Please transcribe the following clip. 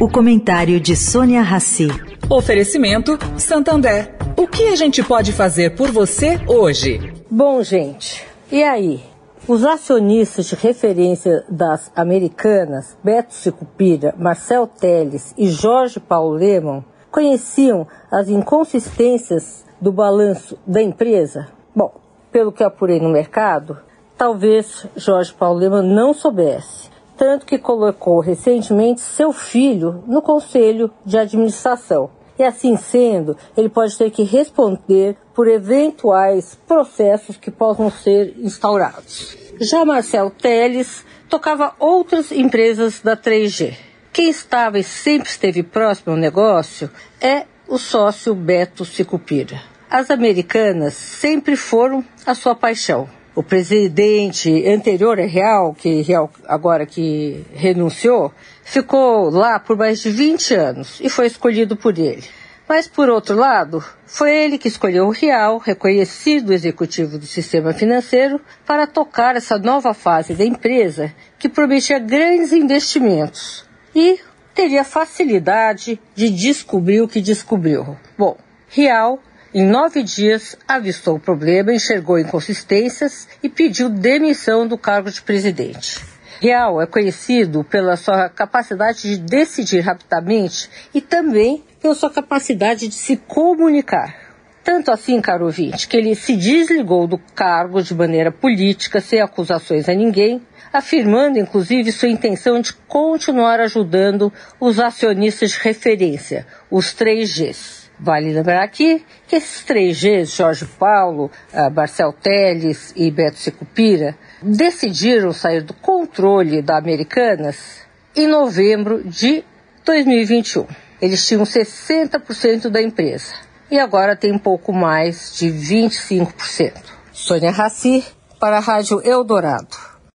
O comentário de Sônia Rassi. Oferecimento Santander. O que a gente pode fazer por você hoje? Bom, gente, e aí? Os acionistas de referência das americanas, Beto Sicupira, Marcel Teles e Jorge Paulo Lemon, conheciam as inconsistências do balanço da empresa? Bom, pelo que apurei no mercado, talvez Jorge Paulo Lemon não soubesse, tanto que colocou recentemente seu filho no conselho de administração. E assim sendo, ele pode ter que responder por eventuais processos que possam ser instaurados. Já Marcelo Teles tocava outras empresas da 3G. Quem estava e sempre esteve próximo ao negócio é o sócio Beto Sicupira. As americanas sempre foram a sua paixão. O presidente anterior a Real, que Real agora que renunciou, ficou lá por mais de 20 anos e foi escolhido por ele. Mas, por outro lado, foi ele que escolheu o Real, reconhecido executivo do sistema financeiro, para tocar essa nova fase da empresa que prometia grandes investimentos e teria facilidade de descobrir o que descobriu. Bom, Real, em nove dias, avistou o problema, enxergou inconsistências e pediu demissão do cargo de presidente. Real é conhecido pela sua capacidade de decidir rapidamente e também pela sua capacidade de se comunicar. Tanto assim, caro ouvinte, que ele se desligou do cargo de maneira política, sem acusações a ninguém, afirmando inclusive sua intenção de continuar ajudando os acionistas de referência, os 3Gs. Vale lembrar aqui que esses 3Gs, Jorge Paulo, uh, Marcel Teles e Beto Secupira, decidiram sair do controle da Americanas em novembro de 2021. Eles tinham 60% da empresa e agora tem um pouco mais de 25%. Sônia Raci, para a Rádio Eldorado.